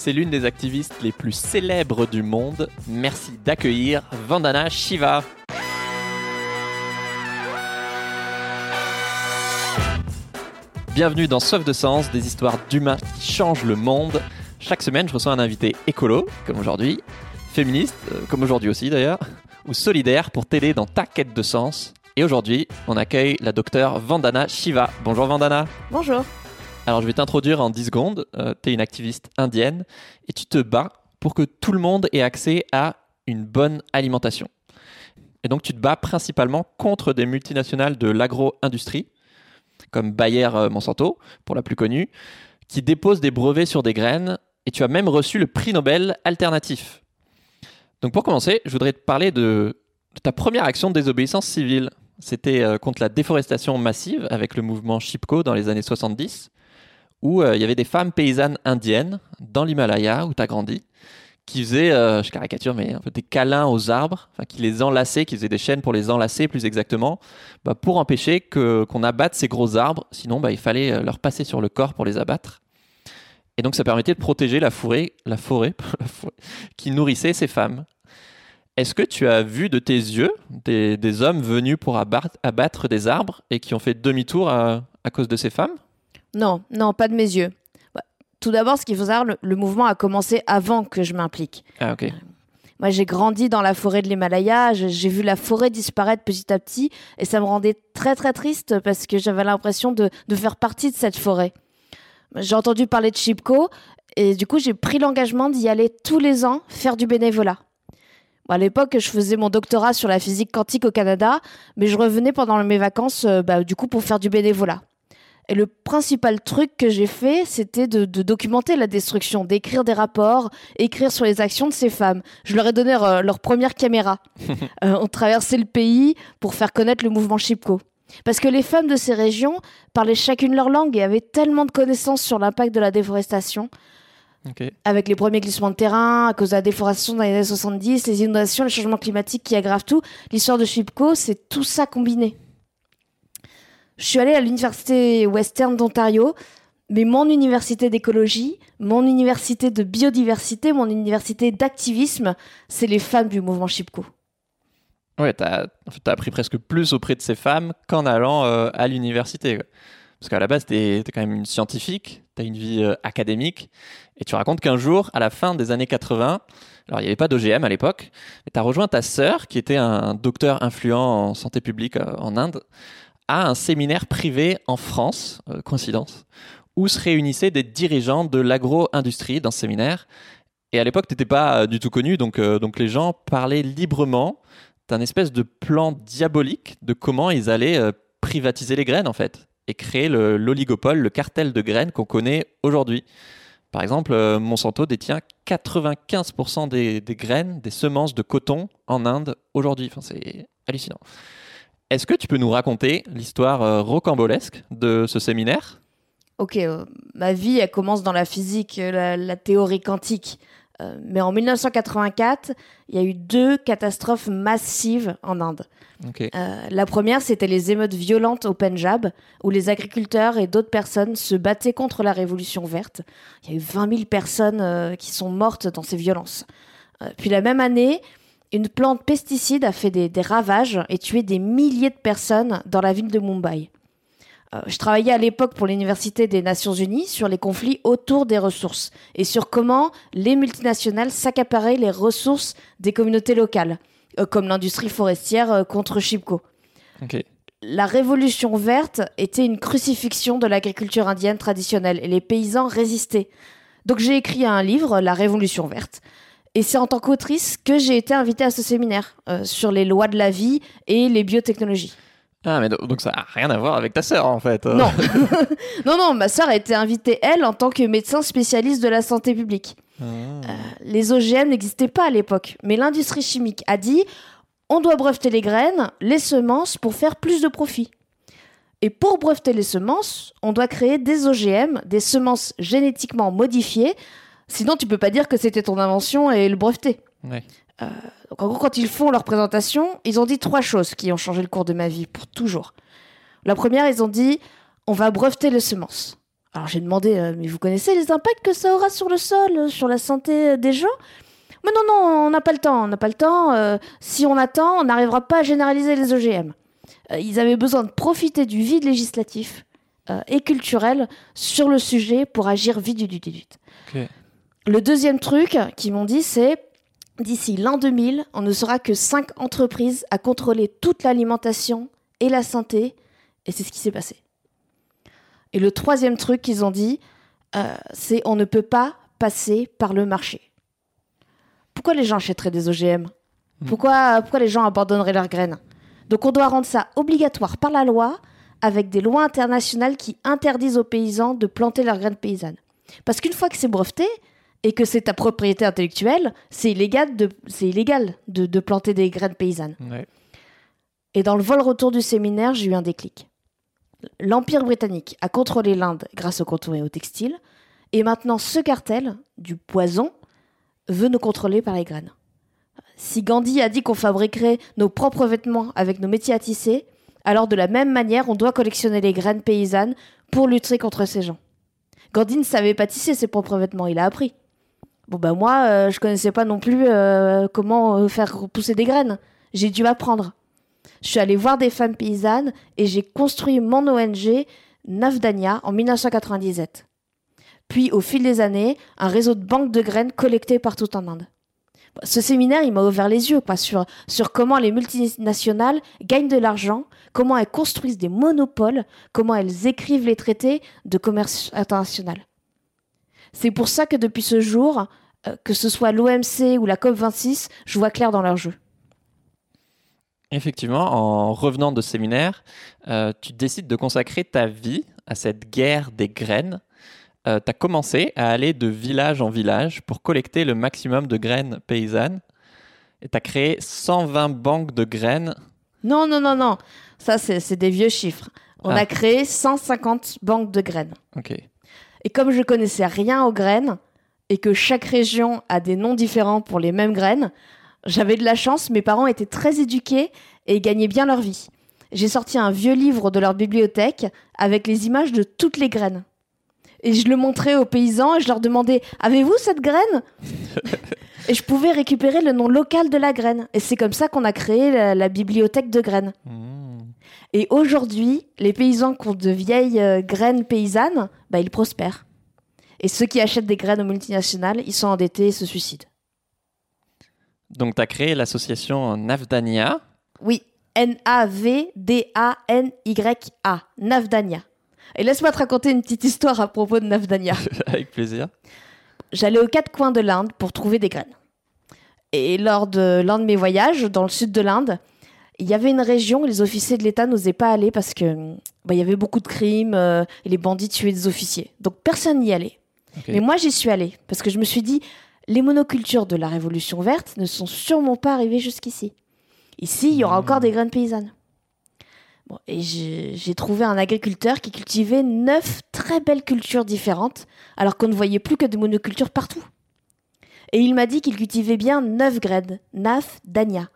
C'est l'une des activistes les plus célèbres du monde. Merci d'accueillir Vandana Shiva. Bienvenue dans Soif de Sens, des histoires d'humains qui changent le monde. Chaque semaine, je reçois un invité écolo, comme aujourd'hui, féministe, euh, comme aujourd'hui aussi d'ailleurs, ou solidaire pour t'aider dans ta quête de sens. Et aujourd'hui, on accueille la docteure Vandana Shiva. Bonjour Vandana. Bonjour. Alors je vais t'introduire en 10 secondes. Euh, tu es une activiste indienne et tu te bats pour que tout le monde ait accès à une bonne alimentation. Et donc tu te bats principalement contre des multinationales de l'agro-industrie, comme Bayer euh, Monsanto, pour la plus connue, qui déposent des brevets sur des graines et tu as même reçu le prix Nobel alternatif. Donc pour commencer, je voudrais te parler de, ta première action de désobéissance civile. C'était euh, contre la déforestation massive avec le mouvement Chipko dans les années 70, où euh, il y avait des femmes paysannes indiennes dans l'Himalaya, où tu as grandi, qui faisaient, euh, je caricature, mais un peu des câlins aux arbres, qui les enlaçaient, qui faisaient des chaînes pour les enlacer plus exactement, bah, pour empêcher que, qu'on abatte ces gros arbres. Sinon, bah, il fallait leur passer sur le corps pour les abattre. Et donc ça permettait de protéger la forêt, la forêt, qui nourrissait ces femmes. Est-ce que tu as vu de tes yeux des, hommes venus pour abattre, des arbres et qui ont fait demi-tour à, cause de ces femmes? Non, non, pas de mes yeux. Tout d'abord, ce qu'il faut savoir, le, mouvement a commencé avant que je m'implique. Ah ok. Moi, j'ai grandi dans la forêt de l'Himalaya, j'ai vu la forêt disparaître petit à petit, et ça me rendait très très triste parce que j'avais l'impression de, de faire partie de cette forêt. J'ai entendu parler de Chipko et du coup, j'ai pris l'engagement d'y aller tous les ans faire du bénévolat. à l'époque, je faisais mon doctorat sur la physique quantique au Canada, mais je revenais pendant mes vacances euh, bah, du coup pour faire du bénévolat. Et le principal truc que j'ai fait, c'était de, documenter la destruction, d'écrire des rapports, écrire sur les actions de ces femmes. Je leur ai donné euh, leur première caméra. euh, on traversait le pays pour faire connaître le mouvement Chipko. Parce que les femmes de ces régions parlaient chacune leur langue et avaient tellement de connaissances sur l'impact de la déforestation. Avec les premiers glissements de terrain, à cause de la déforestation dans les années 70, les inondations, les changements climatiques qui aggravent tout, l'histoire de Chipko, c'est tout ça combiné. Je suis allée à l'université Western d'Ontario, mais mon université d'écologie, mon université de biodiversité, mon université d'activisme, c'est les femmes du mouvement Chipko. Ouais, tu as, appris presque plus auprès de ces femmes qu'en allant euh, à l'université. Parce qu'à la base, tu es, quand même une scientifique, tu as une vie euh, académique, et tu racontes qu'un jour, à la fin des années 80, alors il n'y avait pas d'OGM à l'époque, mais tu as rejoint ta sœur, qui était un docteur influent en santé publique euh, en Inde, à un séminaire privé en France, coïncidence, où se réunissaient des dirigeants de l'agro-industrie dans ce séminaire. Et à l'époque, tu n'étais pas du tout connu, donc, donc les gens parlaient librement un espèce de plan diabolique de comment ils allaient euh, privatiser les graines en fait et créer l'oligopole, le, cartel de graines qu'on connaît aujourd'hui. Par exemple, euh, Monsanto détient 95% des, graines, des semences de coton en Inde aujourd'hui. Enfin, c'est hallucinant. Est-ce que tu peux nous raconter l'histoire euh, rocambolesque de ce séminaire? Ok, ma vie, elle commence dans la physique, la théorie quantique. Euh, mais en 1984, il y a eu deux catastrophes massives en Inde. Euh, la première, c'était les émeutes violentes au Punjab, où les agriculteurs et d'autres personnes se battaient contre la révolution verte. Il y a eu 20 000 personnes euh, qui sont mortes dans ces violences. puis la même année, une plante pesticide a fait des ravages et tué des milliers de personnes dans la ville de Mumbai. Euh, je travaillais à l'époque pour l'Université des Nations Unies sur les conflits autour des ressources et sur comment les multinationales s'accaparaient les ressources des communautés locales, euh, comme l'industrie forestière euh, contre Chipko. La révolution verte était une crucifixion de l'agriculture indienne traditionnelle et les paysans résistaient. Donc j'ai écrit un livre, La Révolution verte. Et c'est en tant qu'autrice que j'ai été invitée à ce séminaire sur les lois de la vie et les biotechnologies. Ah, mais donc ça n'a rien à voir avec ta sœur en fait. Non, non, non, ma sœur a été invitée, elle, en tant que médecin spécialiste de la santé publique. Ah. Euh, les OGM n'existaient pas à l'époque, mais l'industrie chimique a dit on doit breveter les graines, les semences pour faire plus de profit. Et pour breveter les semences, on doit créer des OGM, des semences génétiquement modifiées. Sinon, tu peux pas dire que c'était ton invention et le breveter. Ouais. Euh, donc en gros, quand ils font leur présentation, ils ont dit trois choses qui ont changé le cours de ma vie pour toujours. La première, ils ont dit on va breveter les semences. Alors j'ai demandé, euh, mais vous connaissez les impacts que ça aura sur le sol, euh, sur la santé des gens? Mais non, non, on n'a pas le temps, on n'a pas le temps. euh, si on attend, on n'arrivera pas à généraliser les OGM. Ils avaient besoin de profiter du vide législatif et culturel sur le sujet pour agir vite, vite, vite, vite. Ok. Le deuxième truc qu'ils m'ont dit, c'est d'ici l'an 2000, on ne sera que 5 entreprises à contrôler toute l'alimentation et la santé. Et c'est ce qui s'est passé. Et le troisième truc qu'ils ont dit, euh, c'est on ne peut pas passer par le marché. Pourquoi les gens achèteraient des OGM pourquoi, pourquoi les gens abandonneraient leurs graines? Donc on doit rendre ça obligatoire par la loi avec des lois internationales qui interdisent aux paysans de planter leurs graines paysannes. Parce qu'une fois que c'est breveté et que c'est ta propriété intellectuelle, c'est illégal de, c'est illégal de, de planter des graines paysannes. Ouais. Et dans le vol-retour du séminaire, j'ai eu un déclic. L'Empire britannique a contrôlé l'Inde grâce au coton et au textile, et maintenant ce cartel du poison veut nous contrôler par les graines. Si Gandhi a dit qu'on fabriquerait nos propres vêtements avec nos métiers à tisser, alors de la même manière, on doit collectionner les graines paysannes pour lutter contre ces gens. Gandhi ne savait pas tisser ses propres vêtements, il a appris. Bon bah moi, euh, je connaissais pas non plus euh, comment euh, faire pousser des graines. J'ai dû apprendre. Je suis allée voir des femmes paysannes et j'ai construit mon ONG Navdanya en 1997. Puis, au fil des années, un réseau de banques de graines collectées partout en Inde. Ce séminaire, il m'a ouvert les yeux quoi, sur, sur comment les multinationales gagnent de l'argent, comment elles construisent des monopoles, comment elles écrivent les traités de commerce international. C'est pour ça que depuis ce jour, que ce soit l'OMC ou la COP26, je vois clair dans leur jeu. Effectivement, en revenant de séminaire, euh, tu décides de consacrer ta vie à cette guerre des graines. tu as commencé à aller de village en village pour collecter le maximum de graines paysannes. Et tu as créé 120 banques de graines. Non, non, non, non. Ça, c'est c'est des vieux chiffres. On Ah. a créé 150 banques de graines. Ok. Et comme je connaissais rien aux graines et que chaque région a des noms différents pour les mêmes graines, j'avais de la chance, mes parents étaient très éduqués et gagnaient bien leur vie. J'ai sorti un vieux livre de leur bibliothèque avec les images de toutes les graines. Et je le montrais aux paysans et je leur demandais Avez-vous cette graine? Et je pouvais récupérer le nom local de la graine. Et c'est comme ça qu'on a créé la, la bibliothèque de graines. Mmh. Et aujourd'hui, les paysans qui ont de vieilles euh, graines paysannes, bah, ils prospèrent. Et ceux qui achètent des graines aux multinationales, ils sont endettés et se suicident. Donc, tu as créé l'association Navdania. Oui, N-A-V-D-A-N-Y-A, Navdania. Et laisse-moi te raconter une petite histoire à propos de Navdania. Avec plaisir. J'allais aux quatre coins de l'Inde pour trouver des graines. Et lors de l'un de mes voyages dans le sud de l'Inde, il y avait une région où les officiers de l'État n'osaient pas aller parce que bah, il y avait beaucoup de crimes euh, et les bandits tuaient des officiers. Donc personne n'y allait. Mais moi, j'y suis allée parce que je me suis dit, les monocultures de la Révolution verte ne sont sûrement pas arrivées jusqu'ici. Ici, il y aura Mmh. encore des graines paysannes. Bon, et j'ai j'ai trouvé un agriculteur qui cultivait neuf très belles cultures différentes, alors qu'on ne voyait plus que des monocultures partout. Et il m'a dit qu'il cultivait bien neuf graines, naf dania.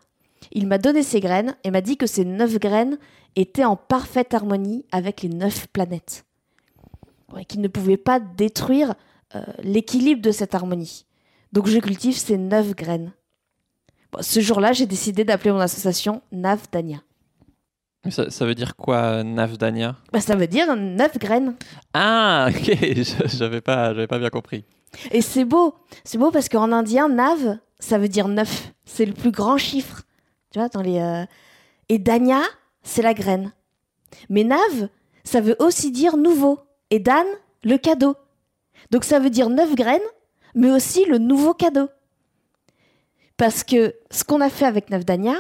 Il m'a donné ces graines et m'a dit que ces neuf graines étaient en parfaite harmonie avec les neuf planètes. Ouais, qu'il ne pouvait pas détruire euh, l'équilibre de cette harmonie. Donc je cultive ces neuf graines. Bon, ce jour-là, j'ai décidé d'appeler mon association Navdania. Ça, ça veut dire quoi, Navdania? Bah, ça veut dire neuf graines. Ah, ok, je- j'avais pas, pas bien compris. Et c'est beau. C'est beau parce qu'en indien, Nav, ça veut dire neuf. C'est le plus grand chiffre. Tu vois, dans les. euh, Et Danya, c'est la graine. Mais Nav, ça veut aussi dire nouveau. Et Dan, le cadeau. Donc ça veut dire neuf graines, mais aussi le nouveau cadeau. Parce que ce qu'on a fait avec Navdanya,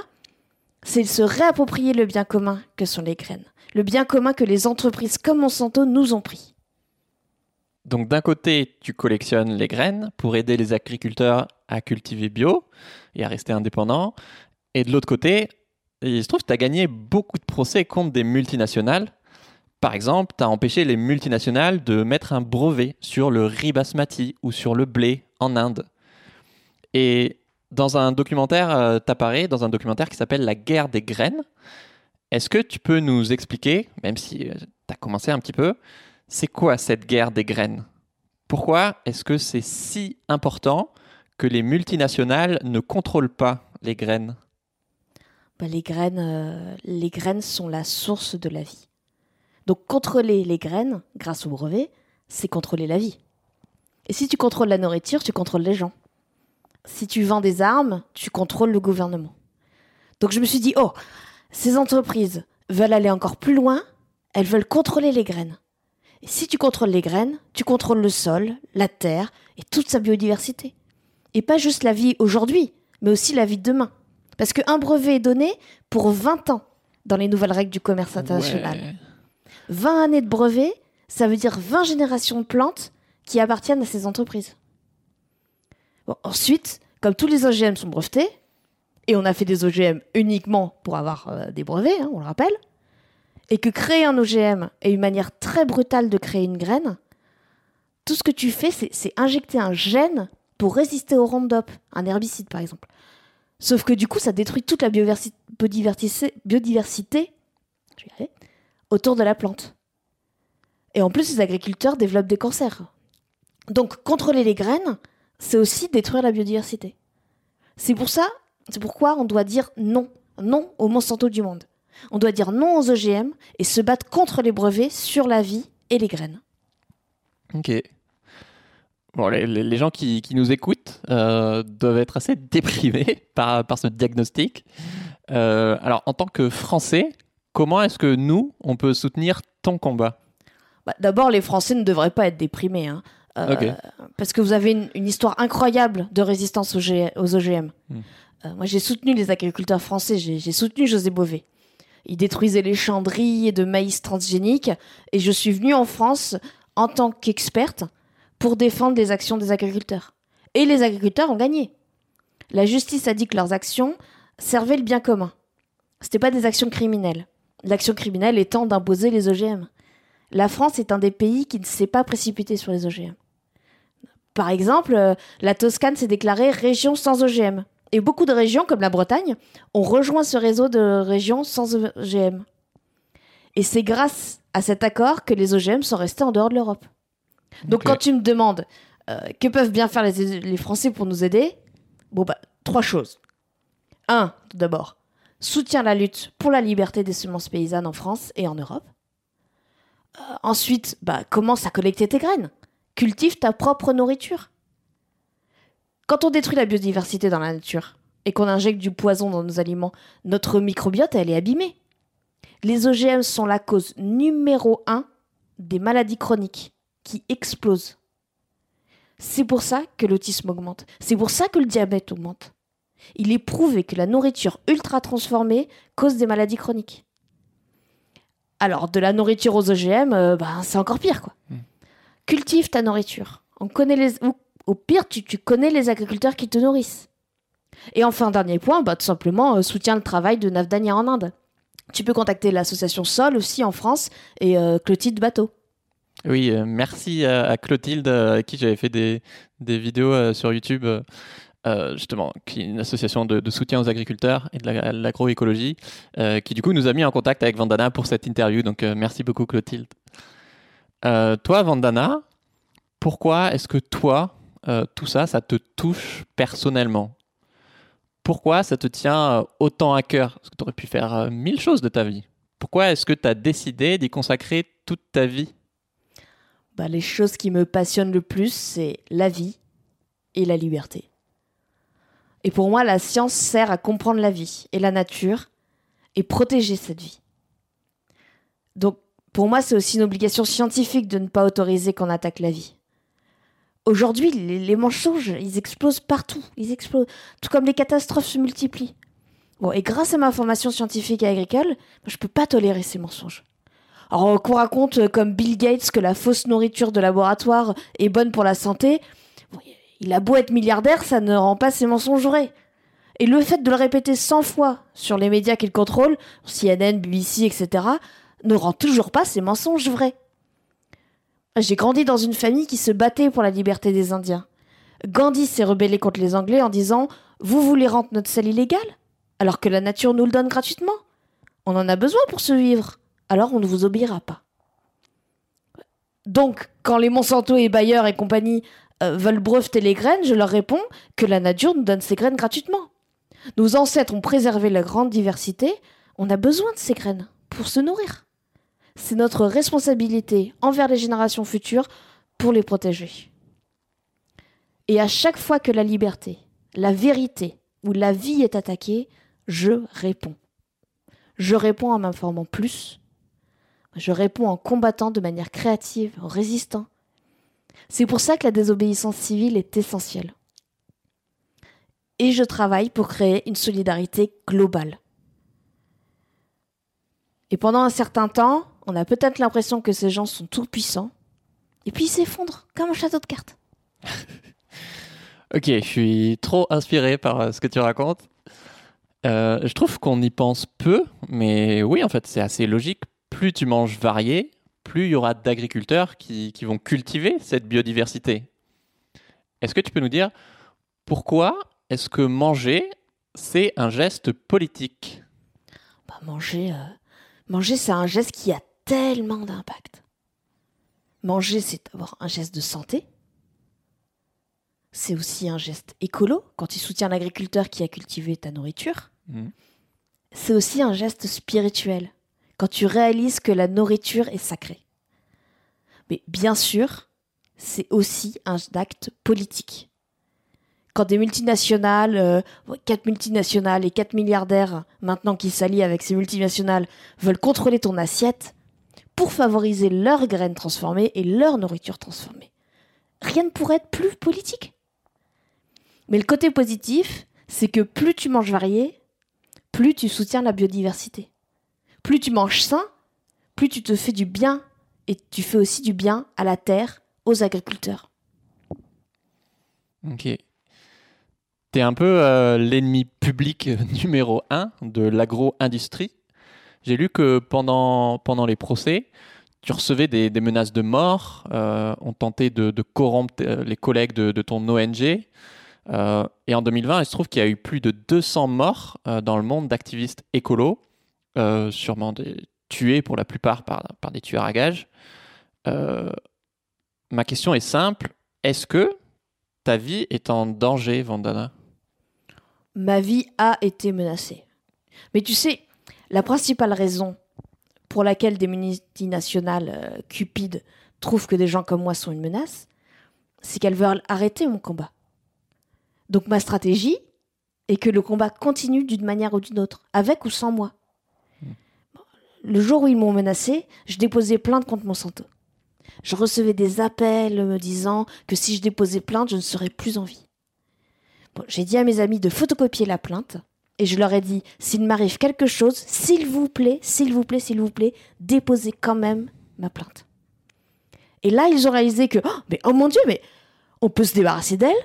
c'est de se réapproprier le bien commun que sont les graines. Le bien commun que les entreprises comme Monsanto nous ont pris. Donc d'un côté, tu collectionnes les graines pour aider les agriculteurs à cultiver bio et à rester indépendants. Et de l'autre côté, il se trouve que tu as gagné beaucoup de procès contre des multinationales. Par exemple, tu as empêché les multinationales de mettre un brevet sur le riz basmati ou sur le blé en Inde. Et dans un documentaire, apparais dans un documentaire qui s'appelle La guerre des graines. Est-ce que tu peux nous expliquer, même si tu as commencé un petit peu, C'est quoi cette guerre des graines? Pourquoi est-ce que c'est si important que les multinationales ne contrôlent pas les graines? Bah, les, graines, euh, les graines sont la source de la vie. Donc contrôler les graines, grâce au brevet, c'est contrôler la vie. Et si tu contrôles la nourriture, tu contrôles les gens. Si tu vends des armes, tu contrôles le gouvernement. Donc je me suis dit, oh, ces entreprises veulent aller encore plus loin, elles veulent contrôler les graines. Et si tu contrôles les graines, tu contrôles le sol, la terre et toute sa biodiversité. Et pas juste la vie aujourd'hui, mais aussi la vie de demain. Parce qu'un brevet est donné pour 20 ans dans les nouvelles règles du commerce international. 20 années de brevet, ça veut dire 20 générations de plantes qui appartiennent à ces entreprises. ensuite, comme tous les OGM sont brevetés, et on a fait des OGM uniquement pour avoir euh, des brevets, hein, on le rappelle, et que créer un OGM est une manière très brutale de créer une graine, tout ce que tu fais, c'est injecter un gène pour résister au Roundup, un herbicide par exemple. Sauf que du coup, ça détruit toute la biodiversité autour de la plante. Et en plus, les agriculteurs développent des cancers. Donc, contrôler les graines, c'est aussi détruire la biodiversité. C'est pour ça, c'est pourquoi on doit dire non, non aux Monsanto du monde. On doit dire non aux OGM et se battre contre les brevets sur la vie et les graines. Ok. Bon, les, gens qui, nous écoutent euh, doivent être assez déprimés par, par ce diagnostic. Euh, alors, en tant que Français, comment est-ce que nous, on peut soutenir ton combat bah, D'abord, les Français ne devraient pas être déprimés. Hein. Euh, parce que vous avez une, histoire incroyable de résistance aux, OGM. Hmm. moi, j'ai soutenu les agriculteurs français, j'ai soutenu José Bové. Il détruisait les chandrilles de maïs transgéniques et je suis venue en France en tant qu'experte pour défendre les actions des agriculteurs. Et les agriculteurs ont gagné. La justice a dit que leurs actions servaient le bien commun. Ce n'était pas des actions criminelles. L'action criminelle étant d'imposer les OGM. La France est un des pays qui ne s'est pas précipité sur les OGM. Par exemple, euh, la Toscane s'est déclarée région sans OGM. Et beaucoup de régions, comme la Bretagne, ont rejoint ce réseau de régions sans OGM. Et c'est grâce à cet accord que les OGM sont restés en dehors de l'Europe. Donc quand tu me demandes euh, que peuvent bien faire les, Français pour nous aider, bon bah trois choses. Un, tout d'abord, soutient la lutte pour la liberté des semences paysannes en France et en Europe. Euh, ensuite, bah, commence à collecter tes graines. Cultive ta propre nourriture. Quand on détruit la biodiversité dans la nature et qu'on injecte du poison dans nos aliments, notre microbiote, est abîmée. Les OGM sont la cause numéro un des maladies chroniques qui explose. C'est pour ça que l'autisme augmente. C'est pour ça que le diabète augmente. Il est prouvé que la nourriture ultra transformée cause des maladies chroniques. Alors, de la nourriture aux OGM, euh, bah, c'est encore pire, quoi. Hmm. Cultive ta nourriture. On connaît les... au pire, tu, connais les agriculteurs qui te nourrissent. Et enfin, dernier point, bah, tout simplement, euh, soutiens le travail de Navdania en Inde. Tu peux contacter l'association Sol aussi en France et euh, Clotilde Bateau. Oui, merci à, Clotilde, à qui j'avais fait des, des vidéos sur YouTube, euh, justement, qui est une association de, soutien aux agriculteurs et de l'agroécologie, qui du coup nous a mis en contact avec Vandana pour cette interview. Donc merci beaucoup Clotilde. toi, Vandana, pourquoi est-ce que toi, tout ça, ça te touche personnellement? Pourquoi ça te tient autant à cœur? Parce que tu aurais pu faire mille choses de ta vie. Pourquoi est-ce que tu as décidé d'y consacrer toute ta vie? Bah, les choses qui me passionnent le plus, c'est la vie et la liberté. Et pour moi, la science sert à comprendre la vie et la nature et protéger cette vie. Donc, pour moi, c'est aussi une obligation scientifique de ne pas autoriser qu'on attaque la vie. Aujourd'hui, les, mensonges, ils explosent partout. Ils explosent. Tout comme les catastrophes se multiplient. Bon, et grâce à ma formation scientifique et agricole, je ne peux pas tolérer ces mensonges. Alors qu'on raconte euh, comme Bill Gates que la fausse nourriture de laboratoire est bonne pour la santé, il a beau être milliardaire, ça ne rend pas ses mensonges vrais. Et le fait de le répéter 100 fois sur les médias qu'il contrôle, CNN, BBC, etc., ne rend toujours pas ses mensonges vrais. J'ai grandi dans une famille qui se battait pour la liberté des Indiens. Gandhi s'est rebellé contre les Anglais en disant Vous voulez rendre notre sel illégal Alors que la nature nous le donne gratuitement On en a besoin pour se vivre alors on ne vous obéira pas. Donc, quand les Monsanto et Bayer et compagnie veulent breveter les graines, je leur réponds que la nature nous donne ces graines gratuitement. Nos ancêtres ont préservé la grande diversité, on a besoin de ces graines pour se nourrir. C'est notre responsabilité envers les générations futures pour les protéger. Et à chaque fois que la liberté, la vérité ou la vie est attaquée, je réponds. Je réponds en m'informant plus. Je réponds en combattant de manière créative, en résistant. C'est pour ça que la désobéissance civile est essentielle. Et je travaille pour créer une solidarité globale. Et pendant un certain temps, on a peut-être l'impression que ces gens sont tout puissants, et puis ils s'effondrent comme un château de cartes. ok, je suis trop inspiré par euh, ce que tu racontes. Euh, je trouve qu'on y pense peu, mais oui, en fait, c'est assez logique. Plus tu manges varié, plus il y aura d'agriculteurs qui, qui, vont cultiver cette biodiversité. Est-ce que tu peux nous dire pourquoi est-ce que manger, c'est un geste politique? Bah, Manger, euh, manger c'est un geste qui a tellement d'impact. Manger, c'est avoir un geste de santé. C'est aussi un geste écolo quand tu soutiens l'agriculteur qui a cultivé ta nourriture. Mmh. C'est aussi un geste spirituel quand tu réalises que la nourriture est sacrée. Mais bien sûr, c'est aussi un acte politique. Quand des multinationales, euh, quatre multinationales et quatre milliardaires, maintenant qui s'allient avec ces multinationales, veulent contrôler ton assiette, pour favoriser leurs graines transformées et leur nourriture transformée. Rien ne pourrait être plus politique. Mais le côté positif, c'est que plus tu manges varié, plus tu soutiens la biodiversité. Plus tu manges sain, plus tu te fais du bien et tu fais aussi du bien à la terre, aux agriculteurs. Ok. Tu es un peu euh, l'ennemi public numéro un de l'agro-industrie j'ai lu que pendant, les procès, tu recevais des, menaces de mort, euh, on tentait de, corrompre euh, les collègues de, ton ONG. Et en 2020, il se trouve qu'il y a eu plus de 200 morts dans le monde d'activistes écolos, sûrement des, tués pour la plupart par, par des tueurs à gages. ma question est simple, est-ce que ta vie est en danger, Vandana? Ma vie a été menacée. Mais tu sais, la principale raison pour laquelle des multinationales euh, cupides trouvent que des gens comme moi sont une menace, c'est qu'elles veulent arrêter mon combat. Donc ma stratégie est que le combat continue d'une manière ou d'une autre, avec ou sans moi. Le jour où ils m'ont menacé, je déposais plainte contre Monsanto. Je recevais des appels me disant que si je déposais plainte, je ne serais plus en vie. J'ai dit à mes amis de photocopier la plainte et je leur ai dit, s'il m'arrive quelque chose, s'il vous plaît, s'il vous plaît, s'il vous plaît, déposez quand même ma plainte. Et là, ils ont réalisé que, oh, oh mon Dieu, mais on peut se débarrasser d'elle,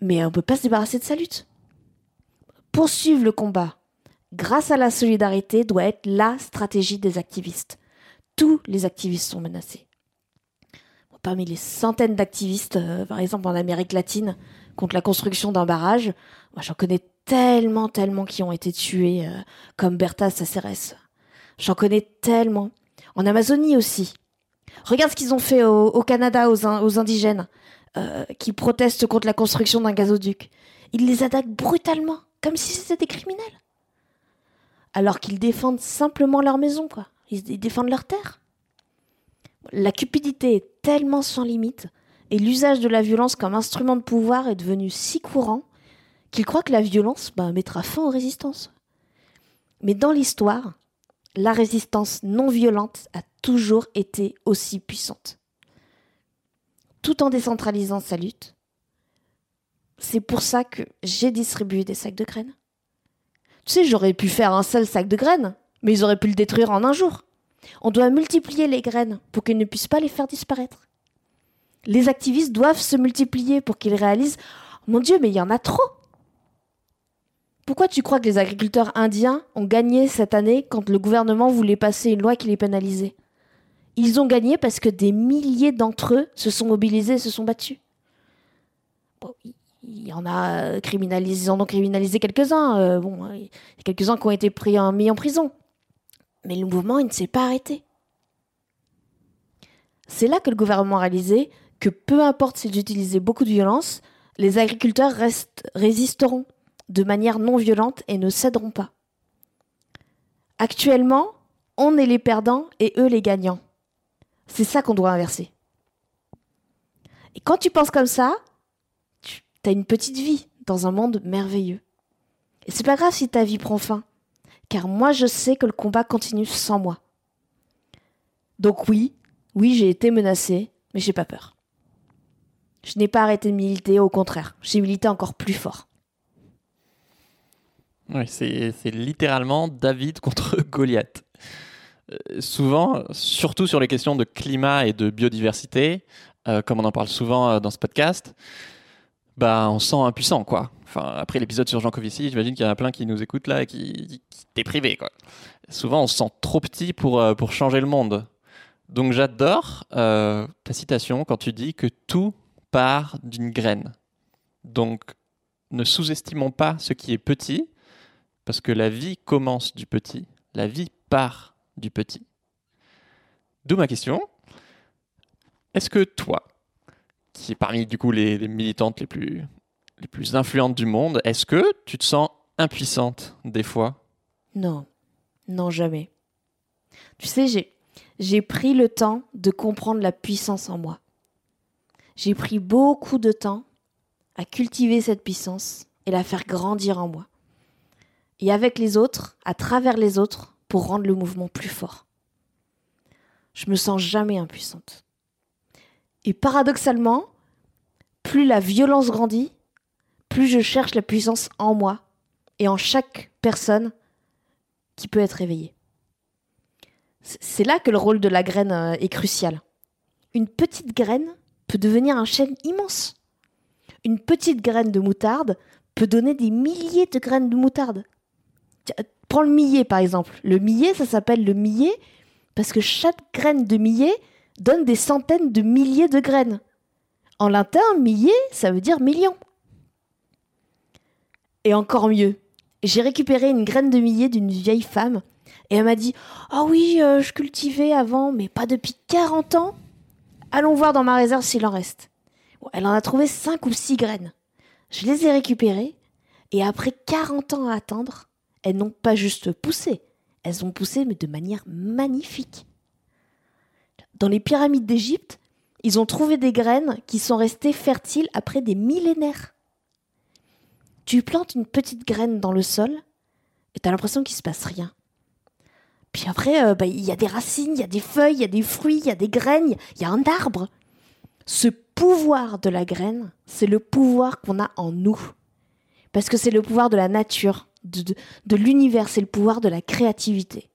mais on ne peut pas se débarrasser de sa lutte. Poursuivre le combat grâce à la solidarité doit être la stratégie des activistes. Tous les activistes sont menacés. Parmi les centaines d'activistes, euh, par exemple en Amérique latine, contre la construction d'un barrage, j'en connais tellement, tellement qui ont été tués, euh, comme Bertha Saceres. J'en connais tellement. En Amazonie aussi. Regarde ce qu'ils ont fait au, Canada aux, aux indigènes euh, qui protestent contre la construction d'un gazoduc. Ils les attaquent brutalement, comme si c'était des criminels. Alors qu'ils défendent simplement leur maison, quoi. Ils, défendent leur terre. La cupidité est tellement sans limite et l'usage de la violence comme instrument de pouvoir est devenu si courant qu'il croit que la violence bah, mettra fin aux résistances. Mais dans l'histoire, la résistance non violente a toujours été aussi puissante. Tout en décentralisant sa lutte, c'est pour ça que j'ai distribué des sacs de graines. Tu sais, j'aurais pu faire un seul sac de graines, mais ils auraient pu le détruire en un jour. On doit multiplier les graines pour qu'ils ne puissent pas les faire disparaître. Les activistes doivent se multiplier pour qu'ils réalisent Mon Dieu, mais il y en a trop pourquoi tu crois que les agriculteurs indiens ont gagné cette année quand le gouvernement voulait passer une loi qui les pénalisait? Ils ont gagné parce que des milliers d'entre eux se sont mobilisés et se sont battus. Il y en a criminalisé, ils en ont criminalisé quelques-uns. Euh, bon, il y a quelques-uns qui ont été mis en prison. Mais le mouvement, il ne s'est pas arrêté. C'est là que le gouvernement a réalisé que peu importe s'ils utilisaient beaucoup de violence, les agriculteurs restent, résisteront de manière non violente et ne céderont pas. Actuellement, on est les perdants et eux les gagnants. C'est ça qu'on doit inverser. Et quand tu penses comme ça, une petite vie dans un monde merveilleux. Et c'est pas grave si ta vie prend fin, car moi je sais que le combat continue sans moi. Donc oui, oui, j'ai été menacée, mais j'ai pas peur. Je n'ai pas arrêté de militer, au contraire, j'ai milité encore plus fort. Oui, c'est littéralement David contre Goliath. Euh, souvent, surtout sur les questions de climat et de biodiversité, euh, comme on en parle souvent euh, dans ce podcast, bah, on se sent impuissant, quoi. Enfin, après l'épisode sur Jean Covici, j'imagine qu'il y en a plein qui nous écoutent là et qui, qui déprivés, quoi. Souvent, on se sent trop petit pour, pour changer le monde. Donc, j'adore ta citation quand tu dis que tout part d'une graine. Donc, ne sous-estimons pas ce qui est petit, parce que la vie commence du petit, la vie part du petit. D'où ma question. Est-ce que toi, qui est parmi du coup les, militantes les plus, les plus influentes du monde, est-ce que tu te sens impuissante des fois? Non, non jamais. Tu sais, j'ai, j'ai pris le temps de comprendre la puissance en moi. J'ai pris beaucoup de temps à cultiver cette puissance et la faire grandir en moi. Et avec les autres, à travers les autres, pour rendre le mouvement plus fort. Je me sens jamais impuissante. Et paradoxalement, plus la violence grandit, plus je cherche la puissance en moi et en chaque personne qui peut être éveillée. C'est là que le rôle de la graine euh, est crucial. Une petite graine peut devenir un chêne immense. Une petite graine de moutarde peut donner des milliers de graines de moutarde. Prends le millet par exemple. Le millet, ça s'appelle le millet parce que chaque graine de millet donne des centaines de milliers de graines. En latin, millet, ça veut dire million. Et encore mieux, j'ai récupéré une graine de millet d'une vieille femme et elle m'a dit Ah oui, euh, je cultivais avant, mais pas depuis 40 ans. Allons voir dans ma réserve s'il en reste. elle en a trouvé 5 ou 6 graines. Je les ai récupérées et après 40 ans à attendre, elles n'ont pas juste poussé, elles ont poussé mais de manière magnifique. Dans les pyramides d'Égypte, ils ont trouvé des graines qui sont restées fertiles après des millénaires. Tu plantes une petite graine dans le sol et tu as l'impression qu'il se passe rien. Puis après, euh, bah, il y a des racines, il y a des feuilles, il y a des fruits, il y a des graines, il y a un arbre. Ce pouvoir de la graine, c'est le pouvoir qu'on a en nous. Parce que c'est le pouvoir de la nature de, l'univers, c'est le pouvoir de la créativité.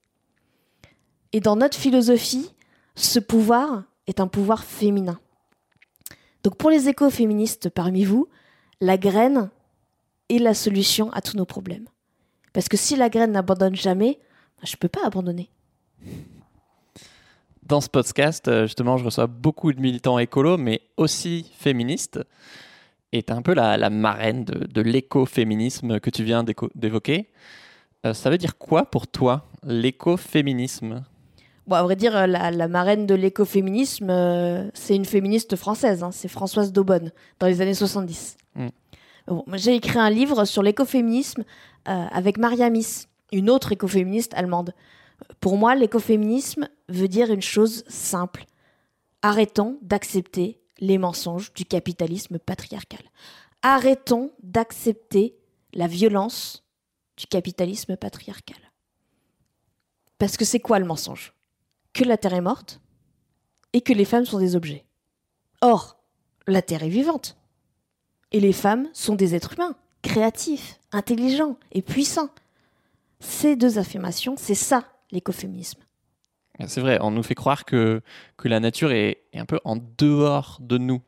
Et dans notre philosophie, ce pouvoir est un pouvoir féminin. Donc pour les écoféministes parmi vous, la graine est la solution à tous nos problèmes. Parce que si la graine n'abandonne jamais, je ne peux pas abandonner. Dans ce podcast, euh, justement, je reçois beaucoup de militants écolos, mais aussi féministes est un peu la, marraine de, l'écoféminisme que tu viens d'évoquer. Euh, ça veut dire quoi pour toi, l'écoféminisme? Bon, à vrai dire, euh, la, marraine de l'écoféminisme, euh, c'est une féministe française, hein, c'est Françoise Daubonne, dans les années 70. Mm. J'ai écrit un livre sur l'écoféminisme avec Maria Miss, une autre écoféministe allemande. Pour moi, l'écoféminisme veut dire une chose simple. Arrêtons d'accepter les mensonges du capitalisme patriarcal. Arrêtons d'accepter la violence du capitalisme patriarcal. Parce que c'est quoi le mensonge? Que la Terre est morte et que les femmes sont des objets. Or, la Terre est vivante. Et les femmes sont des êtres humains, créatifs, intelligents et puissants. Ces deux affirmations, c'est ça l'écoféminisme. C'est vrai, on nous fait croire que, que la nature est, un peu en dehors de nous.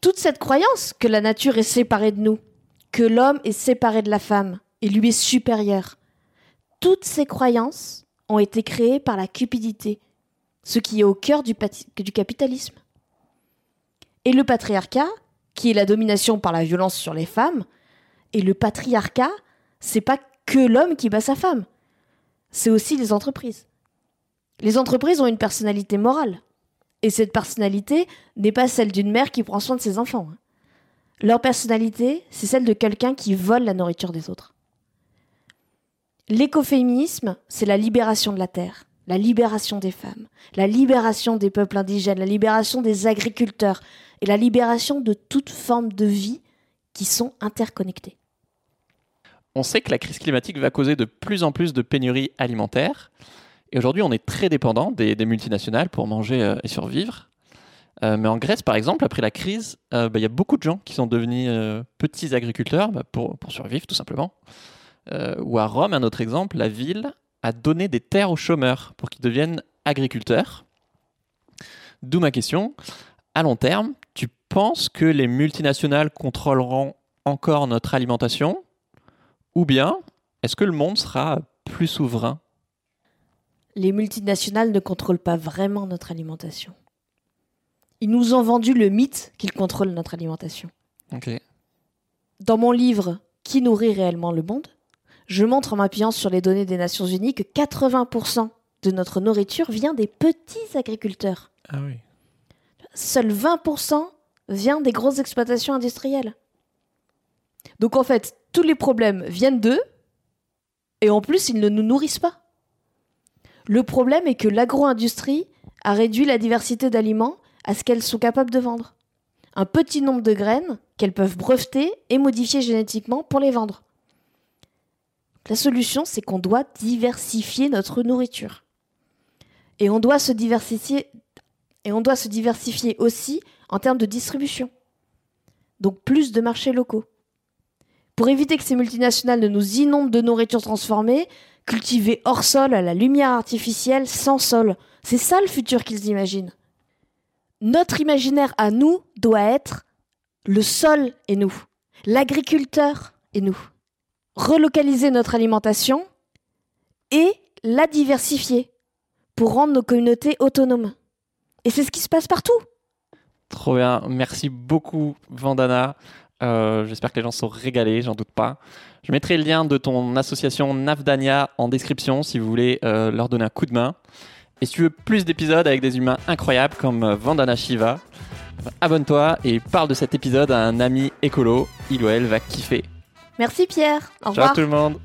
Toute cette croyance que la nature est séparée de nous, que l'homme est séparé de la femme et lui est supérieur, toutes ces croyances ont été créées par la cupidité, ce qui est au cœur du, du capitalisme. Et le patriarcat, qui est la domination par la violence sur les femmes, et le patriarcat, c'est pas que l'homme qui bat sa femme, c'est aussi les entreprises. Les entreprises ont une personnalité morale. Et cette personnalité n'est pas celle d'une mère qui prend soin de ses enfants. hein. Leur personnalité, c'est celle de quelqu'un qui vole la nourriture des autres. L'écoféminisme, c'est la libération de la terre, la libération des femmes, la libération des peuples indigènes, la libération des agriculteurs et la libération de toute forme de vie qui sont interconnectées. On sait que la crise climatique va causer de plus en plus de pénuries alimentaires. Et aujourd'hui, on est très dépendant des, multinationales pour manger euh, et survivre. Euh, mais en Grèce, par exemple, après la crise, euh, bah, il y a beaucoup de gens qui sont devenus petits agriculteurs bah, pour survivre, tout simplement. Euh, ou à Rome, un autre exemple, la ville a donné des terres aux chômeurs pour qu'ils deviennent agriculteurs. D'où ma question. À long terme, tu penses que les multinationales contrôleront encore notre alimentation? Ou bien, est-ce que le monde sera plus souverain? Les multinationales ne contrôlent pas vraiment notre alimentation. Ils nous ont vendu le mythe qu'ils contrôlent notre alimentation. Dans mon livre Qui nourrit réellement le monde? Je montre en m'appuyant sur les données des Nations Unies que 80% de notre nourriture vient des petits agriculteurs. Ah oui. Seuls 20% vient des grosses exploitations industrielles. Donc en fait, tous les problèmes viennent d'eux, et en plus, ils ne nous nourrissent pas. Le problème est que l'agro-industrie a réduit la diversité d'aliments à ce qu'elles sont capables de vendre. Un petit nombre de graines qu'elles peuvent breveter et modifier génétiquement pour les vendre. La solution, c'est qu'on doit diversifier notre nourriture. Et on doit se diversifier, aussi en termes de distribution. Donc plus de marchés locaux. Pour éviter que ces multinationales ne nous inondent de nourriture transformée, cultivée hors sol à la lumière artificielle, sans sol. C'est ça le futur qu'ils imaginent. Notre imaginaire à nous doit être le sol et nous, l'agriculteur et nous relocaliser notre alimentation et la diversifier pour rendre nos communautés autonomes. Et c'est ce qui se passe partout. Trop bien. Merci beaucoup, Vandana. Euh, J'espère que les gens sont régalés, j'en doute pas. Je mettrai le lien de ton association Navdania en description si vous voulez euh, leur donner un coup de main. Et si tu veux plus d'épisodes avec des humains incroyables comme euh, Vandana Shiva, abonne-toi et parle de cet épisode à un ami écolo. Il ou elle va kiffer. Merci Pierre. Au Ciao revoir. tout le monde